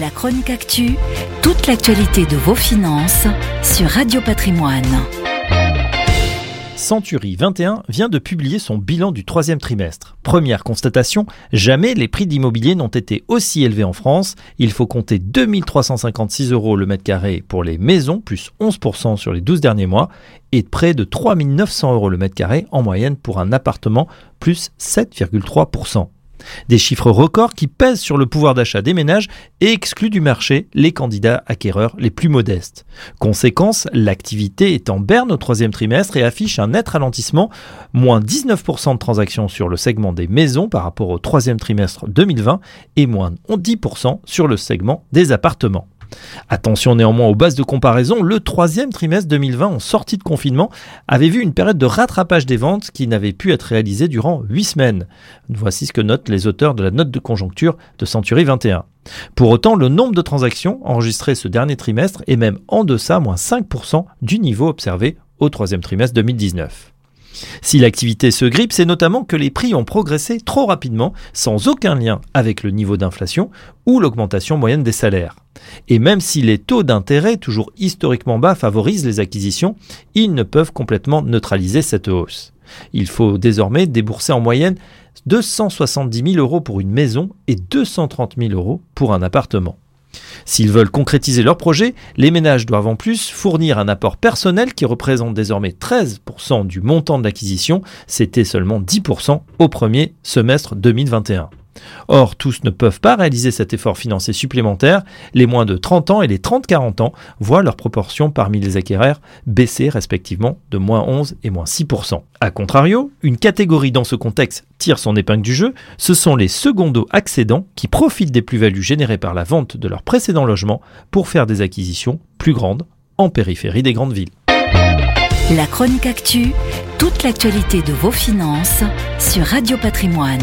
La chronique actu, toute l'actualité de vos finances sur Radio Patrimoine. Century 21 vient de publier son bilan du troisième trimestre. Première constatation, jamais les prix d'immobilier n'ont été aussi élevés en France. Il faut compter 2356 euros le mètre carré pour les maisons, plus 11% sur les 12 derniers mois, et près de 3900 euros le mètre carré en moyenne pour un appartement, plus 7,3%. Des chiffres records qui pèsent sur le pouvoir d'achat des ménages et excluent du marché les candidats acquéreurs les plus modestes. Conséquence, l'activité est en berne au troisième trimestre et affiche un net ralentissement, moins 19% de transactions sur le segment des maisons par rapport au troisième trimestre 2020 et moins 10% sur le segment des appartements. Attention néanmoins aux bases de comparaison, le troisième trimestre 2020 en sortie de confinement avait vu une période de rattrapage des ventes qui n'avait pu être réalisée durant 8 semaines. Voici ce que notent les auteurs de la note de conjoncture de Century 21. Pour autant, le nombre de transactions enregistrées ce dernier trimestre est même en deçà, moins 5% du niveau observé au troisième trimestre 2019. Si l'activité se grippe, c'est notamment que les prix ont progressé trop rapidement, sans aucun lien avec le niveau d'inflation ou l'augmentation moyenne des salaires. Et même si les taux d'intérêt, toujours historiquement bas, favorisent les acquisitions, ils ne peuvent complètement neutraliser cette hausse. Il faut désormais débourser en moyenne 270 000 euros pour une maison et 230 000 euros pour un appartement. S'ils veulent concrétiser leur projet, les ménages doivent en plus fournir un apport personnel qui représente désormais 13% du montant de l'acquisition, c'était seulement 10% au premier semestre 2021. Or, tous ne peuvent pas réaliser cet effort financier supplémentaire. Les moins de 30 ans et les 30-40 ans voient leur proportion parmi les acquéreurs baisser respectivement de moins 11 et moins 6%. A contrario, une catégorie dans ce contexte tire son épingle du jeu, ce sont les secondos accédants qui profitent des plus-values générées par la vente de leur précédent logement pour faire des acquisitions plus grandes en périphérie des grandes villes. La chronique actu, toute l'actualité de vos finances sur Radio Patrimoine.